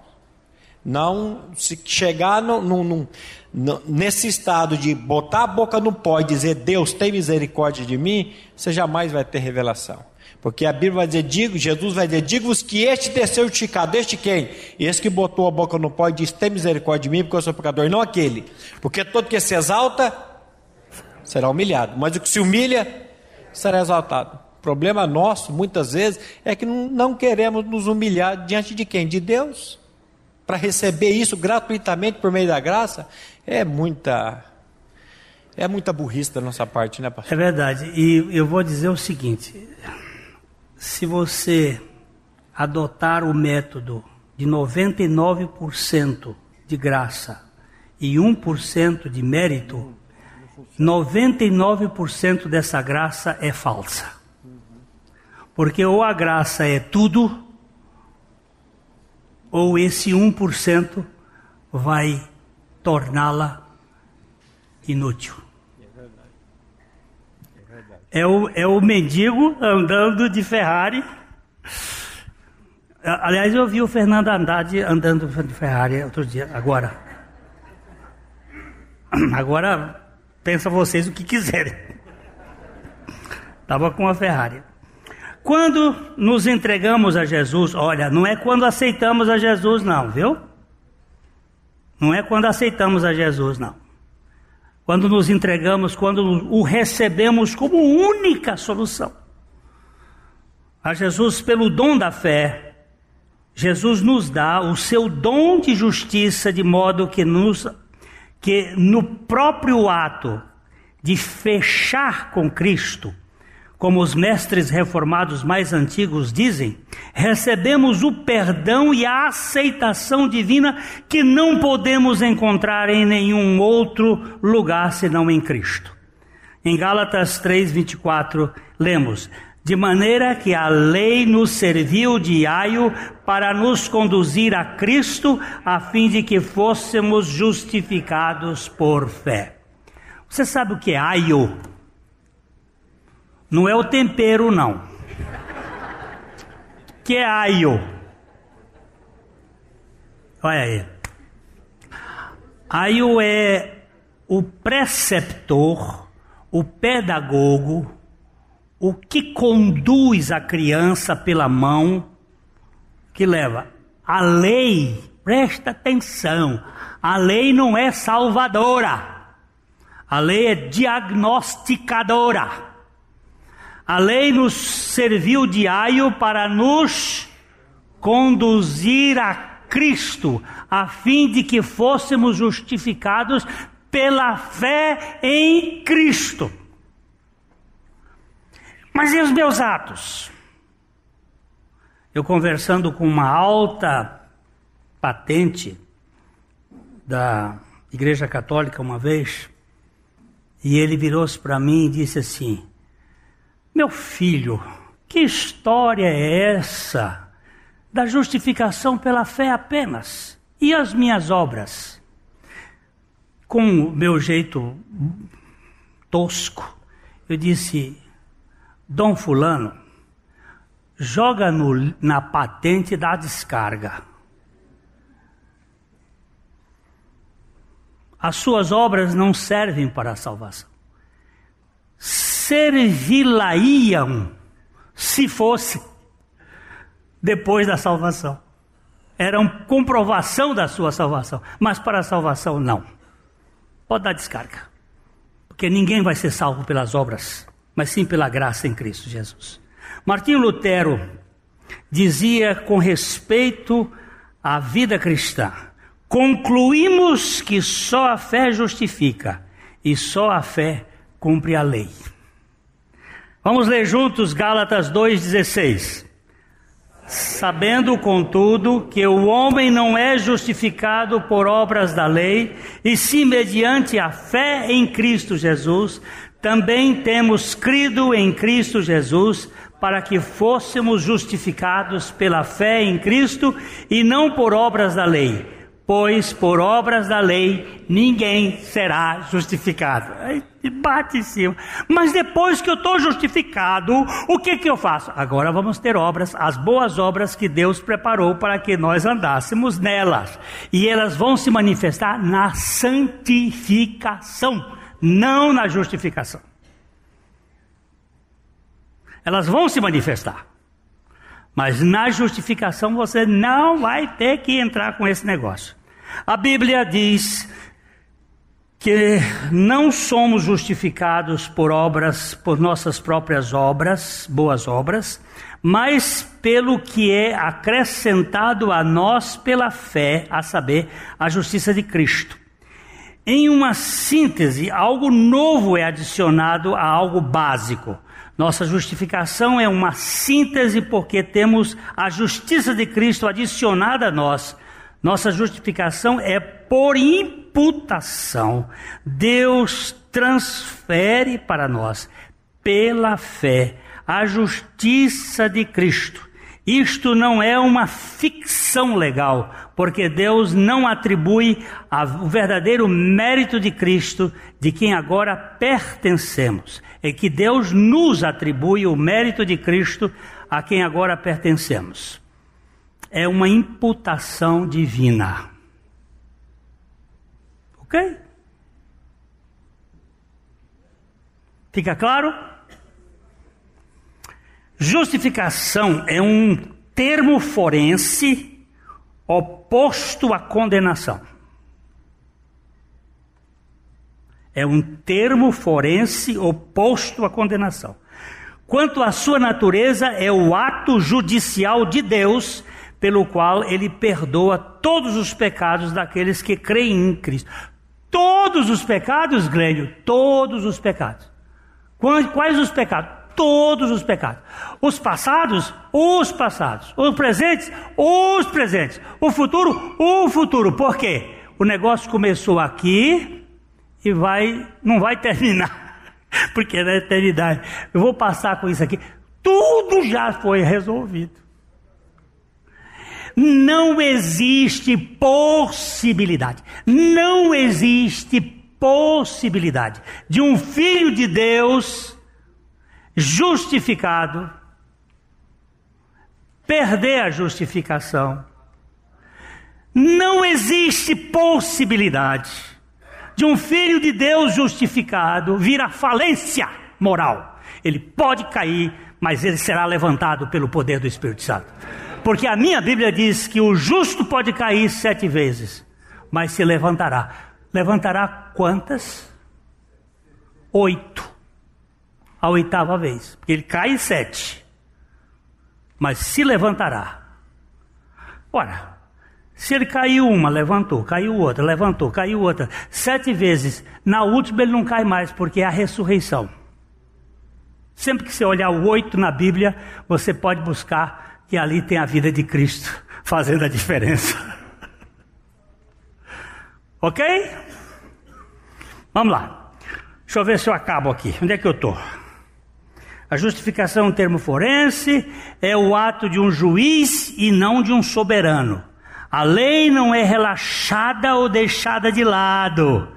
não se chegar no, no, no, nesse estado de botar a boca no pó e dizer Deus tem misericórdia de mim, você jamais vai ter revelação. Porque a Bíblia vai dizer, digo, Jesus vai dizer, digo-vos que este desceu esticado, este quem? Esse que botou a boca no pó e disse, tem misericórdia de mim, porque eu sou pecador, não aquele. Porque todo que se exalta, será humilhado. Mas o que se humilha, será exaltado. O problema nosso, muitas vezes, é que não queremos nos humilhar diante de quem? De Deus para receber isso gratuitamente por meio da graça, é muita é muita burrice da nossa parte, né, pastor? É verdade. E eu vou dizer o seguinte: se você adotar o método de 99% de graça e 1% de mérito, 99% dessa graça é falsa. Porque ou a graça é tudo, ou esse 1% vai torná-la inútil. É o, é o mendigo andando de Ferrari. Aliás, eu vi o Fernando Andrade andando de Ferrari outro dia, agora. Agora, pensa vocês o que quiserem. Estava com a Ferrari. Quando nos entregamos a Jesus, olha, não é quando aceitamos a Jesus, não, viu? Não é quando aceitamos a Jesus, não. Quando nos entregamos, quando o recebemos como única solução. A Jesus, pelo dom da fé, Jesus nos dá o seu dom de justiça, de modo que, nos, que no próprio ato de fechar com Cristo, como os mestres reformados mais antigos dizem, recebemos o perdão e a aceitação divina que não podemos encontrar em nenhum outro lugar senão em Cristo. Em Gálatas 3:24 lemos: de maneira que a lei nos serviu de aio para nos conduzir a Cristo, a fim de que fôssemos justificados por fé. Você sabe o que é aio? Não é o tempero, não. Que é aio. Olha aí. Aio é o preceptor, o pedagogo, o que conduz a criança pela mão, que leva. A lei, presta atenção, a lei não é salvadora, a lei é diagnosticadora. A lei nos serviu de aio para nos conduzir a Cristo, a fim de que fôssemos justificados pela fé em Cristo. Mas e os meus atos? Eu conversando com uma alta patente da Igreja Católica uma vez, e ele virou-se para mim e disse assim: meu filho, que história é essa da justificação pela fé apenas? E as minhas obras? Com o meu jeito tosco, eu disse: Dom Fulano, joga no, na patente da descarga. As suas obras não servem para a salvação servi-la-iam se fosse depois da salvação. Era uma comprovação da sua salvação, mas para a salvação não. Pode dar descarga. Porque ninguém vai ser salvo pelas obras, mas sim pela graça em Cristo Jesus. Martinho Lutero dizia com respeito à vida cristã: concluímos que só a fé justifica e só a fé cumpre a lei. Vamos ler juntos Gálatas 2,16. Sabendo, contudo, que o homem não é justificado por obras da lei, e sim mediante a fé em Cristo Jesus, também temos crido em Cristo Jesus, para que fôssemos justificados pela fé em Cristo e não por obras da lei pois por obras da lei ninguém será justificado. Bate em cima. Mas depois que eu estou justificado, o que, que eu faço? Agora vamos ter obras, as boas obras que Deus preparou para que nós andássemos nelas. E elas vão se manifestar na santificação, não na justificação. Elas vão se manifestar. Mas na justificação você não vai ter que entrar com esse negócio. A Bíblia diz que não somos justificados por obras, por nossas próprias obras, boas obras, mas pelo que é acrescentado a nós pela fé, a saber, a justiça de Cristo. Em uma síntese, algo novo é adicionado a algo básico. Nossa justificação é uma síntese porque temos a justiça de Cristo adicionada a nós. Nossa justificação é por imputação. Deus transfere para nós, pela fé, a justiça de Cristo. Isto não é uma ficção legal, porque Deus não atribui o verdadeiro mérito de Cristo, de quem agora pertencemos. É que Deus nos atribui o mérito de Cristo, a quem agora pertencemos. É uma imputação divina. Ok? Fica claro? Justificação é um termo forense oposto à condenação. É um termo forense oposto à condenação. Quanto à sua natureza, é o ato judicial de Deus pelo qual ele perdoa todos os pecados daqueles que creem em Cristo. Todos os pecados, Glênio, todos os pecados. Quais os pecados? todos os pecados. Os passados, os passados. Os presentes, os presentes. O futuro, o futuro. Por quê? O negócio começou aqui e vai, não vai terminar, porque é na eternidade. Eu vou passar com isso aqui. Tudo já foi resolvido. Não existe possibilidade. Não existe possibilidade de um filho de Deus justificado, perder a justificação. Não existe possibilidade de um filho de Deus justificado vir à falência moral. Ele pode cair, mas ele será levantado pelo poder do Espírito Santo. Porque a minha Bíblia diz que o justo pode cair sete vezes, mas se levantará. Levantará quantas? Oito a oitava vez, porque ele cai sete, mas se levantará. Ora, se ele caiu uma, levantou, caiu outra, levantou, caiu outra, sete vezes, na última ele não cai mais, porque é a ressurreição. Sempre que você olhar o oito na Bíblia, você pode buscar que ali tem a vida de Cristo fazendo a diferença. ok? Vamos lá. Deixa eu ver se eu acabo aqui. Onde é que eu estou? A justificação é um termo forense, é o ato de um juiz e não de um soberano. A lei não é relaxada ou deixada de lado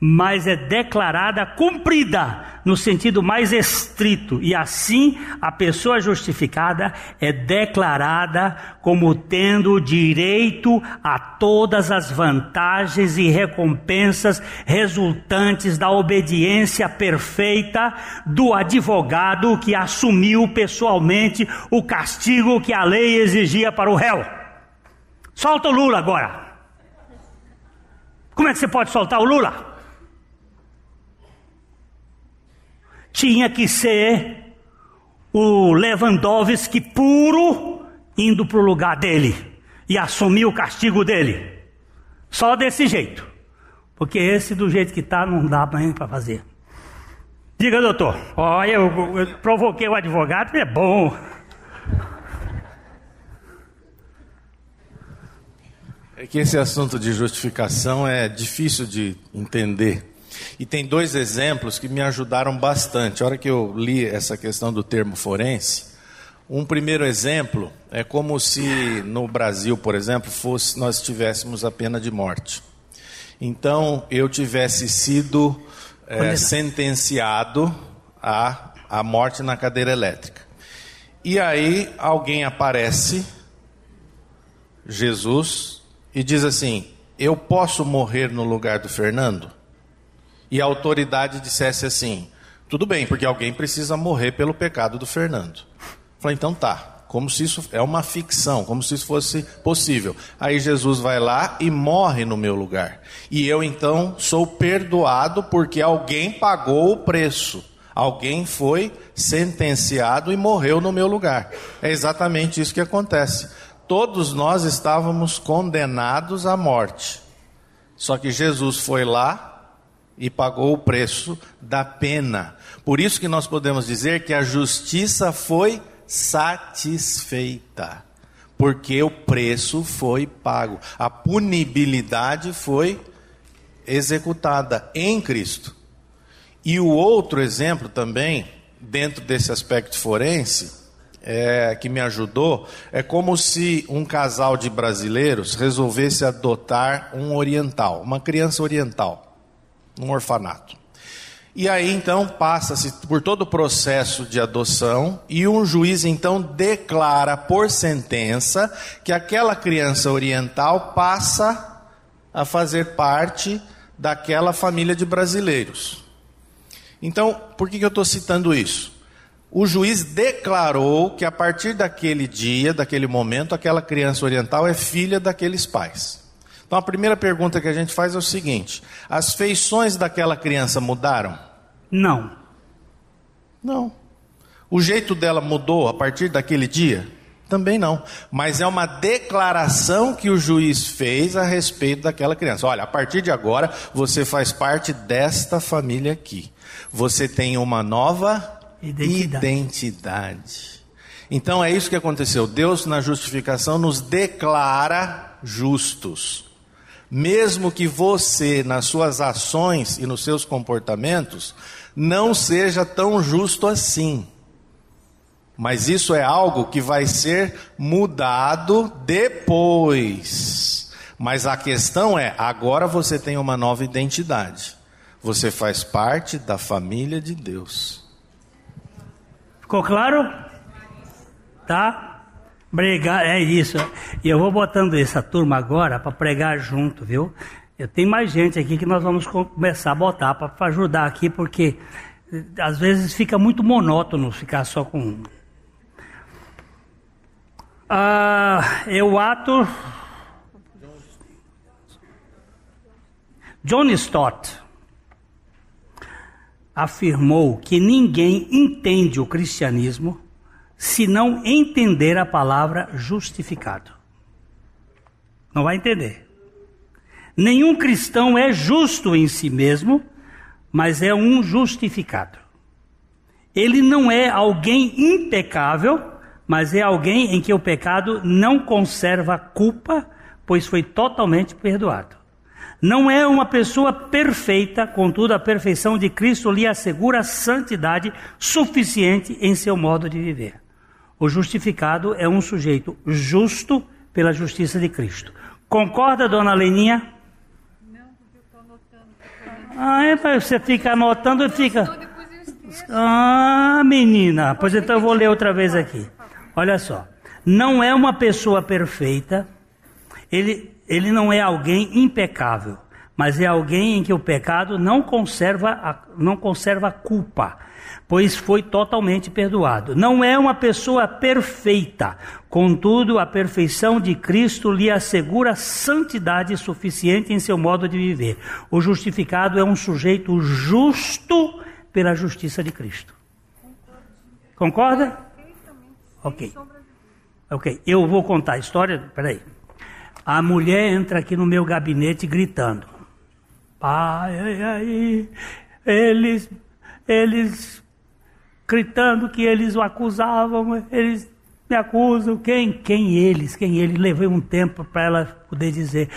mas é declarada cumprida no sentido mais estrito, e assim a pessoa justificada é declarada como tendo direito a todas as vantagens e recompensas resultantes da obediência perfeita do advogado que assumiu pessoalmente o castigo que a lei exigia para o réu. Solta o Lula agora. Como é que você pode soltar o Lula? Tinha que ser o Lewandowski puro indo para o lugar dele e assumir o castigo dele. Só desse jeito. Porque esse do jeito que está não dá para fazer. Diga, doutor. Olha, eu, eu provoquei o advogado, é bom. É que esse assunto de justificação é difícil de entender. E tem dois exemplos que me ajudaram bastante. A hora que eu li essa questão do termo forense, um primeiro exemplo é como se no Brasil, por exemplo, fosse nós tivéssemos a pena de morte. Então eu tivesse sido é, sentenciado à, à morte na cadeira elétrica. E aí alguém aparece, Jesus, e diz assim: Eu posso morrer no lugar do Fernando? E a autoridade dissesse assim: Tudo bem, porque alguém precisa morrer pelo pecado do Fernando. Falei, então tá. Como se isso é uma ficção, como se isso fosse possível. Aí Jesus vai lá e morre no meu lugar. E eu então sou perdoado porque alguém pagou o preço. Alguém foi sentenciado e morreu no meu lugar. É exatamente isso que acontece. Todos nós estávamos condenados à morte. Só que Jesus foi lá e pagou o preço da pena. Por isso que nós podemos dizer que a justiça foi satisfeita, porque o preço foi pago, a punibilidade foi executada em Cristo. E o outro exemplo também, dentro desse aspecto forense, é, que me ajudou, é como se um casal de brasileiros resolvesse adotar um oriental, uma criança oriental, num orfanato. E aí então passa-se por todo o processo de adoção e um juiz então declara por sentença que aquela criança oriental passa a fazer parte daquela família de brasileiros. Então, por que, que eu estou citando isso? O juiz declarou que a partir daquele dia, daquele momento, aquela criança oriental é filha daqueles pais. Então a primeira pergunta que a gente faz é o seguinte: as feições daquela criança mudaram? Não. Não. O jeito dela mudou a partir daquele dia? Também não. Mas é uma declaração que o juiz fez a respeito daquela criança. Olha, a partir de agora você faz parte desta família aqui. Você tem uma nova identidade. identidade. Então é isso que aconteceu. Deus, na justificação, nos declara justos. Mesmo que você, nas suas ações e nos seus comportamentos, não seja tão justo assim. Mas isso é algo que vai ser mudado depois. Mas a questão é: agora você tem uma nova identidade. Você faz parte da família de Deus. Ficou claro? Tá? Pregar, é isso. E eu vou botando essa turma agora para pregar junto, viu? Eu tenho mais gente aqui que nós vamos começar a botar para ajudar aqui, porque eh, às vezes fica muito monótono ficar só com. Ah, eu ato. John Stott afirmou que ninguém entende o cristianismo se não entender a palavra justificado. Não vai entender. Nenhum cristão é justo em si mesmo, mas é um justificado. Ele não é alguém impecável, mas é alguém em que o pecado não conserva culpa, pois foi totalmente perdoado. Não é uma pessoa perfeita, contudo, a perfeição de Cristo lhe assegura santidade suficiente em seu modo de viver. O justificado é um sujeito justo pela justiça de Cristo. Concorda, dona Leninha? Ah, é, você fica anotando e fica. Ah, menina, pois então eu vou ler outra vez aqui. Olha só. Não é uma pessoa perfeita, ele, ele não é alguém impecável, mas é alguém em que o pecado não conserva, não conserva culpa pois foi totalmente perdoado. Não é uma pessoa perfeita, contudo, a perfeição de Cristo lhe assegura santidade suficiente em seu modo de viver. O justificado é um sujeito justo pela justiça de Cristo. Concorda? Ok. Ok, eu vou contar a história. Peraí. A mulher entra aqui no meu gabinete gritando: Pai, ai, eles eles gritando que eles o acusavam, eles me acusam, quem? Quem eles? Quem eles? Levei um tempo para ela poder dizer.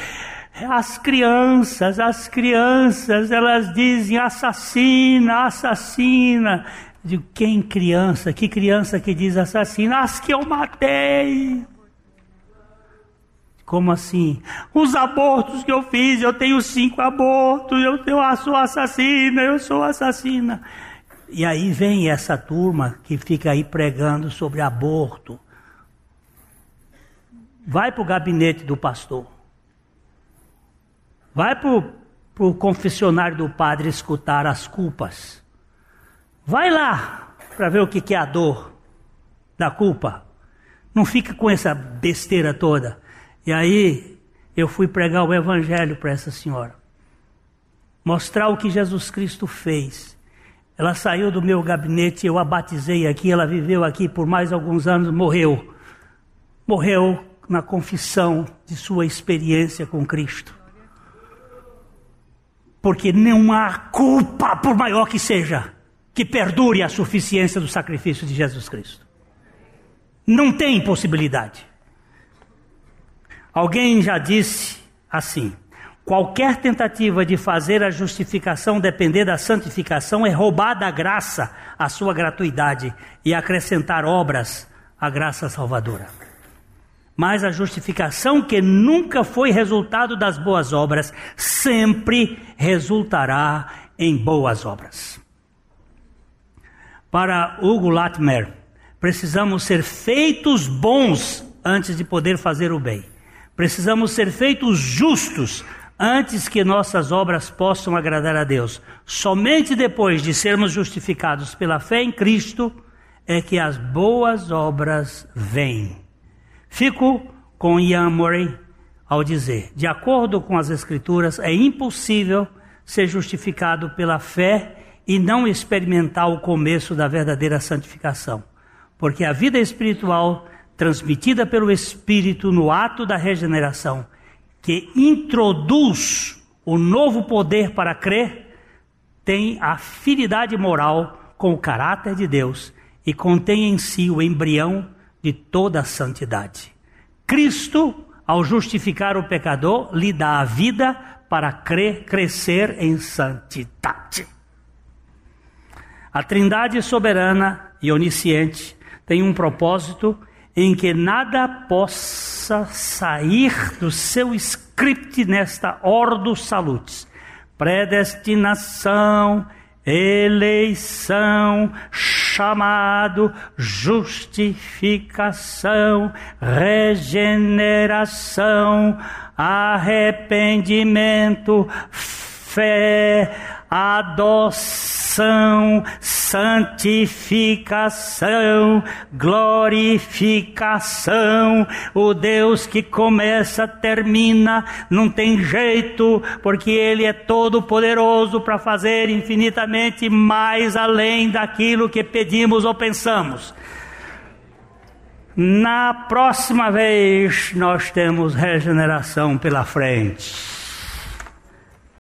As crianças, as crianças, elas dizem assassina, assassina. De quem criança? Que criança que diz assassina? As que eu matei. Como assim? Os abortos que eu fiz, eu tenho cinco abortos, eu, eu sou assassina, eu sou assassina. E aí vem essa turma que fica aí pregando sobre aborto. Vai para o gabinete do pastor. Vai para o confessionário do padre escutar as culpas. Vai lá para ver o que, que é a dor da culpa. Não fica com essa besteira toda. E aí eu fui pregar o evangelho para essa senhora. Mostrar o que Jesus Cristo fez. Ela saiu do meu gabinete, eu a batizei aqui, ela viveu aqui por mais alguns anos, morreu. Morreu na confissão de sua experiência com Cristo. Porque não há culpa, por maior que seja, que perdure a suficiência do sacrifício de Jesus Cristo. Não tem possibilidade. Alguém já disse assim: qualquer tentativa de fazer a justificação depender da santificação é roubar da graça a sua gratuidade e acrescentar obras à graça salvadora. Mas a justificação que nunca foi resultado das boas obras, sempre resultará em boas obras. Para Hugo Latimer, precisamos ser feitos bons antes de poder fazer o bem. Precisamos ser feitos justos antes que nossas obras possam agradar a Deus. Somente depois de sermos justificados pela fé em Cristo é que as boas obras vêm. Fico com Ian Murray ao dizer: de acordo com as Escrituras, é impossível ser justificado pela fé e não experimentar o começo da verdadeira santificação, porque a vida espiritual transmitida pelo Espírito no ato da regeneração, que introduz o novo poder para crer, tem afinidade moral com o caráter de Deus e contém em si o embrião de toda a santidade. Cristo, ao justificar o pecador, lhe dá a vida para crer, crescer em santidade. A Trindade soberana e onisciente tem um propósito em que nada possa sair do seu script nesta ordo salutis. Predestinação, eleição, chamado, justificação, regeneração, arrependimento, fé, adoção, santificação, glorificação. O Deus que começa, termina, não tem jeito, porque Ele é todo poderoso para fazer infinitamente mais além daquilo que pedimos ou pensamos. Na próxima vez nós temos regeneração pela frente.